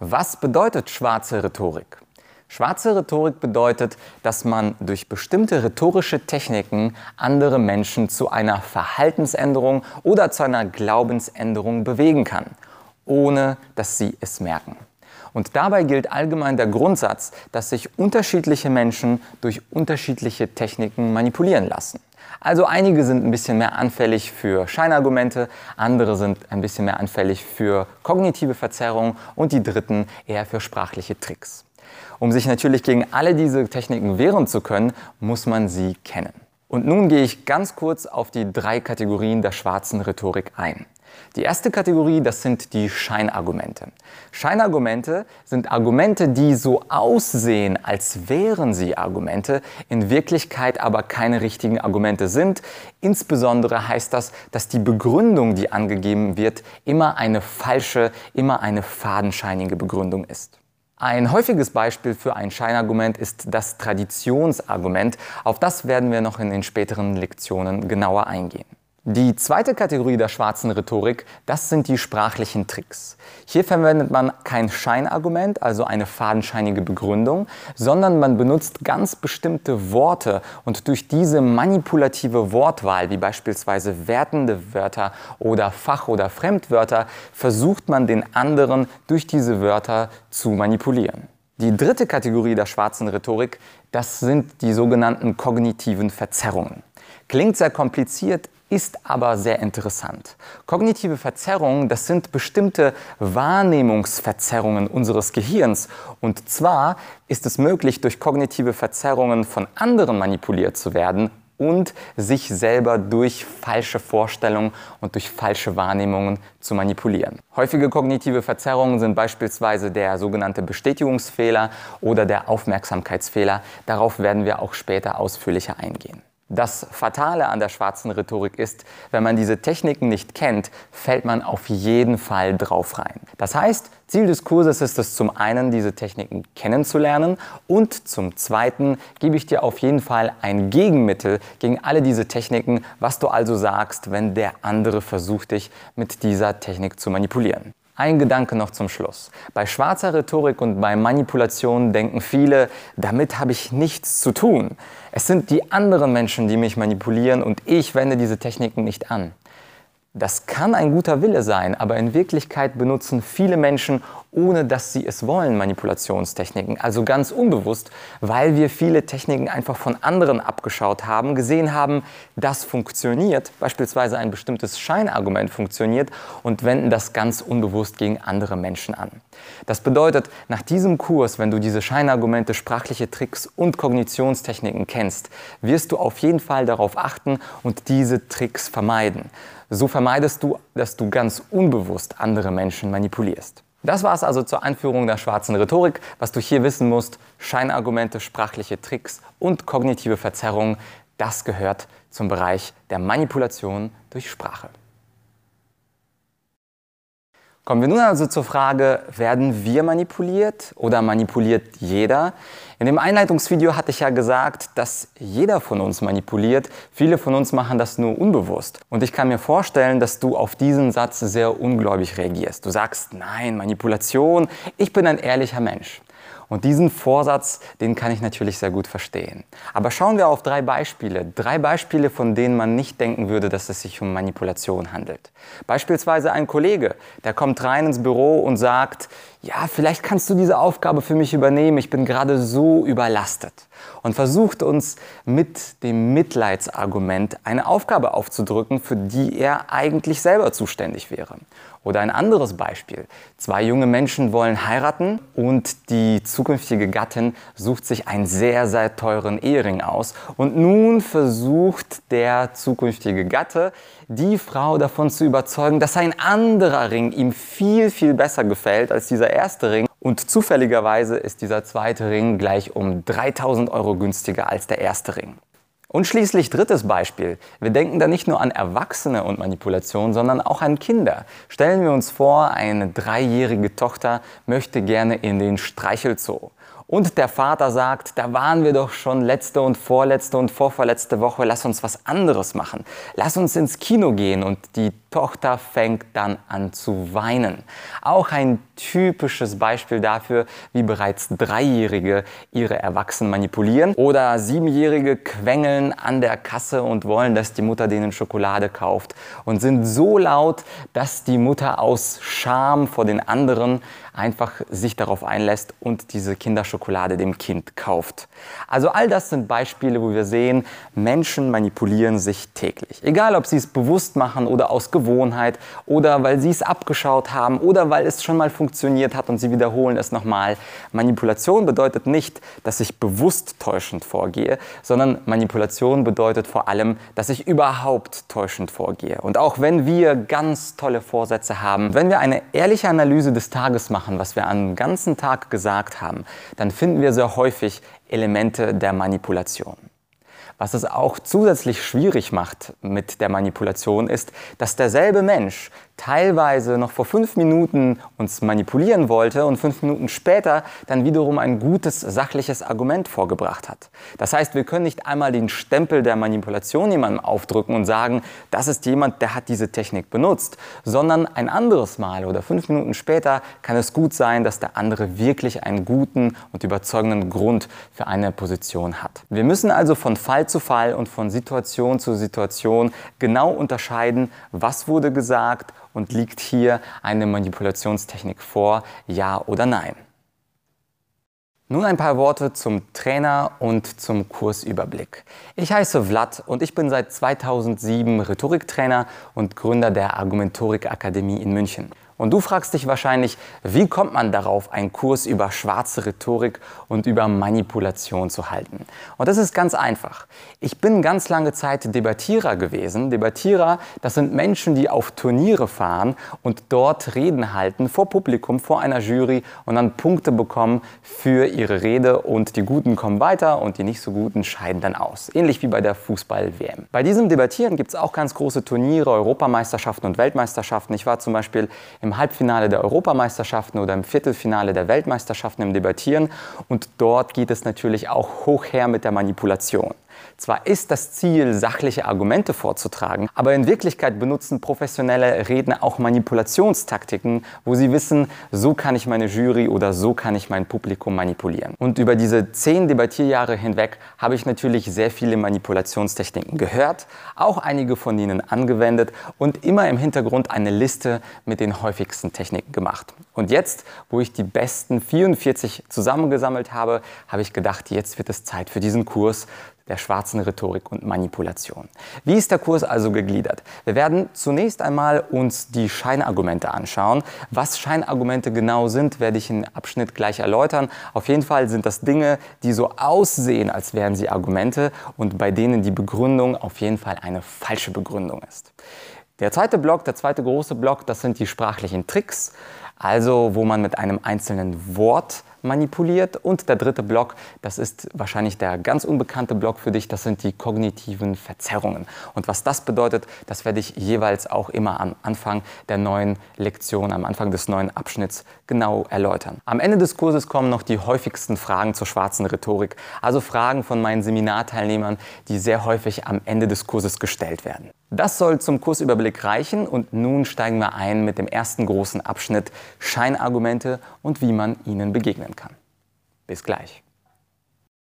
Was bedeutet schwarze Rhetorik? Schwarze Rhetorik bedeutet, dass man durch bestimmte rhetorische Techniken andere Menschen zu einer Verhaltensänderung oder zu einer Glaubensänderung bewegen kann, ohne dass sie es merken. Und dabei gilt allgemein der Grundsatz, dass sich unterschiedliche Menschen durch unterschiedliche Techniken manipulieren lassen. Also einige sind ein bisschen mehr anfällig für Scheinargumente, andere sind ein bisschen mehr anfällig für kognitive Verzerrung und die dritten eher für sprachliche Tricks. Um sich natürlich gegen alle diese Techniken wehren zu können, muss man sie kennen. Und nun gehe ich ganz kurz auf die drei Kategorien der schwarzen Rhetorik ein. Die erste Kategorie, das sind die Scheinargumente. Scheinargumente sind Argumente, die so aussehen, als wären sie Argumente, in Wirklichkeit aber keine richtigen Argumente sind. Insbesondere heißt das, dass die Begründung, die angegeben wird, immer eine falsche, immer eine fadenscheinige Begründung ist. Ein häufiges Beispiel für ein Scheinargument ist das Traditionsargument. Auf das werden wir noch in den späteren Lektionen genauer eingehen. Die zweite Kategorie der schwarzen Rhetorik, das sind die sprachlichen Tricks. Hier verwendet man kein Scheinargument, also eine fadenscheinige Begründung, sondern man benutzt ganz bestimmte Worte und durch diese manipulative Wortwahl, wie beispielsweise wertende Wörter oder Fach- oder Fremdwörter, versucht man den anderen durch diese Wörter zu manipulieren. Die dritte Kategorie der schwarzen Rhetorik, das sind die sogenannten kognitiven Verzerrungen. Klingt sehr kompliziert, ist aber sehr interessant. Kognitive Verzerrungen, das sind bestimmte Wahrnehmungsverzerrungen unseres Gehirns. Und zwar ist es möglich, durch kognitive Verzerrungen von anderen manipuliert zu werden und sich selber durch falsche Vorstellungen und durch falsche Wahrnehmungen zu manipulieren. Häufige kognitive Verzerrungen sind beispielsweise der sogenannte Bestätigungsfehler oder der Aufmerksamkeitsfehler. Darauf werden wir auch später ausführlicher eingehen. Das Fatale an der schwarzen Rhetorik ist, wenn man diese Techniken nicht kennt, fällt man auf jeden Fall drauf rein. Das heißt, Ziel des Kurses ist es zum einen, diese Techniken kennenzulernen und zum zweiten gebe ich dir auf jeden Fall ein Gegenmittel gegen alle diese Techniken, was du also sagst, wenn der andere versucht, dich mit dieser Technik zu manipulieren. Ein Gedanke noch zum Schluss. Bei schwarzer Rhetorik und bei Manipulation denken viele, damit habe ich nichts zu tun. Es sind die anderen Menschen, die mich manipulieren und ich wende diese Techniken nicht an. Das kann ein guter Wille sein, aber in Wirklichkeit benutzen viele Menschen ohne dass sie es wollen, Manipulationstechniken. Also ganz unbewusst, weil wir viele Techniken einfach von anderen abgeschaut haben, gesehen haben, das funktioniert, beispielsweise ein bestimmtes Scheinargument funktioniert und wenden das ganz unbewusst gegen andere Menschen an. Das bedeutet, nach diesem Kurs, wenn du diese Scheinargumente, sprachliche Tricks und Kognitionstechniken kennst, wirst du auf jeden Fall darauf achten und diese Tricks vermeiden. So vermeidest du, dass du ganz unbewusst andere Menschen manipulierst. Das war es also zur Einführung der schwarzen Rhetorik. Was du hier wissen musst, Scheinargumente, sprachliche Tricks und kognitive Verzerrungen, das gehört zum Bereich der Manipulation durch Sprache. Kommen wir nun also zur Frage, werden wir manipuliert oder manipuliert jeder? In dem Einleitungsvideo hatte ich ja gesagt, dass jeder von uns manipuliert. Viele von uns machen das nur unbewusst. Und ich kann mir vorstellen, dass du auf diesen Satz sehr ungläubig reagierst. Du sagst, nein, Manipulation, ich bin ein ehrlicher Mensch. Und diesen Vorsatz, den kann ich natürlich sehr gut verstehen. Aber schauen wir auf drei Beispiele. Drei Beispiele, von denen man nicht denken würde, dass es sich um Manipulation handelt. Beispielsweise ein Kollege, der kommt rein ins Büro und sagt, ja, vielleicht kannst du diese Aufgabe für mich übernehmen, ich bin gerade so überlastet. Und versucht uns mit dem Mitleidsargument eine Aufgabe aufzudrücken, für die er eigentlich selber zuständig wäre. Oder ein anderes Beispiel. Zwei junge Menschen wollen heiraten und die zukünftige Gattin sucht sich einen sehr, sehr teuren Ehering aus. Und nun versucht der zukünftige Gatte, die Frau davon zu überzeugen, dass ein anderer Ring ihm viel, viel besser gefällt als dieser erste Ring. Und zufälligerweise ist dieser zweite Ring gleich um 3000 Euro günstiger als der erste Ring. Und schließlich drittes Beispiel. Wir denken da nicht nur an Erwachsene und Manipulation, sondern auch an Kinder. Stellen wir uns vor, eine dreijährige Tochter möchte gerne in den Streichelzoo. Und der Vater sagt, da waren wir doch schon letzte und vorletzte und vorvorletzte Woche, lass uns was anderes machen. Lass uns ins Kino gehen. Und die Tochter fängt dann an zu weinen. Auch ein typisches Beispiel dafür, wie bereits Dreijährige ihre Erwachsenen manipulieren oder Siebenjährige quengeln an der Kasse und wollen, dass die Mutter denen Schokolade kauft und sind so laut, dass die Mutter aus Scham vor den anderen einfach sich darauf einlässt und diese Kinderschokolade dem Kind kauft. Also all das sind Beispiele, wo wir sehen, Menschen manipulieren sich täglich. Egal, ob sie es bewusst machen oder aus Gewohnheit oder weil sie es abgeschaut haben oder weil es schon mal funktioniert hat und sie wiederholen es nochmal. Manipulation bedeutet nicht, dass ich bewusst täuschend vorgehe, sondern Manipulation bedeutet vor allem, dass ich überhaupt täuschend vorgehe. Und auch wenn wir ganz tolle Vorsätze haben, wenn wir eine ehrliche Analyse des Tages machen, was wir am ganzen Tag gesagt haben, dann finden wir sehr häufig Elemente der Manipulation. Was es auch zusätzlich schwierig macht mit der Manipulation ist, dass derselbe Mensch teilweise noch vor fünf Minuten uns manipulieren wollte und fünf Minuten später dann wiederum ein gutes sachliches Argument vorgebracht hat. Das heißt, wir können nicht einmal den Stempel der Manipulation jemandem aufdrücken und sagen, das ist jemand, der hat diese Technik benutzt, sondern ein anderes Mal oder fünf Minuten später kann es gut sein, dass der andere wirklich einen guten und überzeugenden Grund für eine Position hat. Wir müssen also von Fall zu Fall und von Situation zu Situation genau unterscheiden, was wurde gesagt und liegt hier eine Manipulationstechnik vor, ja oder nein? Nun ein paar Worte zum Trainer und zum Kursüberblick. Ich heiße Vlad und ich bin seit 2007 Rhetoriktrainer und Gründer der Argumentorik Akademie in München. Und du fragst dich wahrscheinlich, wie kommt man darauf, einen Kurs über schwarze Rhetorik und über Manipulation zu halten? Und das ist ganz einfach. Ich bin ganz lange Zeit Debattierer gewesen. Debattierer, das sind Menschen, die auf Turniere fahren und dort Reden halten vor Publikum, vor einer Jury und dann Punkte bekommen für ihre Rede und die Guten kommen weiter und die nicht so Guten scheiden dann aus. Ähnlich wie bei der Fußball-WM. Bei diesem Debattieren gibt es auch ganz große Turniere, Europameisterschaften und Weltmeisterschaften. Ich war zum Beispiel im im Halbfinale der Europameisterschaften oder im Viertelfinale der Weltmeisterschaften im Debattieren. Und dort geht es natürlich auch hoch her mit der Manipulation. Zwar ist das Ziel, sachliche Argumente vorzutragen, aber in Wirklichkeit benutzen professionelle Redner auch Manipulationstaktiken, wo sie wissen, so kann ich meine Jury oder so kann ich mein Publikum manipulieren. Und über diese zehn Debattierjahre hinweg habe ich natürlich sehr viele Manipulationstechniken gehört, auch einige von ihnen angewendet und immer im Hintergrund eine Liste mit den häufigsten Techniken gemacht. Und jetzt, wo ich die besten 44 zusammengesammelt habe, habe ich gedacht, jetzt wird es Zeit für diesen Kurs der schwarzen Rhetorik und Manipulation. Wie ist der Kurs also gegliedert? Wir werden zunächst einmal uns die Scheinargumente anschauen. Was Scheinargumente genau sind, werde ich im Abschnitt gleich erläutern. Auf jeden Fall sind das Dinge, die so aussehen, als wären sie Argumente und bei denen die Begründung auf jeden Fall eine falsche Begründung ist. Der zweite Block, der zweite große Block, das sind die sprachlichen Tricks, also wo man mit einem einzelnen Wort manipuliert. Und der dritte Block, das ist wahrscheinlich der ganz unbekannte Block für dich, das sind die kognitiven Verzerrungen. Und was das bedeutet, das werde ich jeweils auch immer am Anfang der neuen Lektion, am Anfang des neuen Abschnitts genau erläutern. Am Ende des Kurses kommen noch die häufigsten Fragen zur schwarzen Rhetorik, also Fragen von meinen Seminarteilnehmern, die sehr häufig am Ende des Kurses gestellt werden. Das soll zum Kursüberblick reichen und nun steigen wir ein mit dem ersten großen Abschnitt Scheinargumente und wie man ihnen begegnen kann. Bis gleich.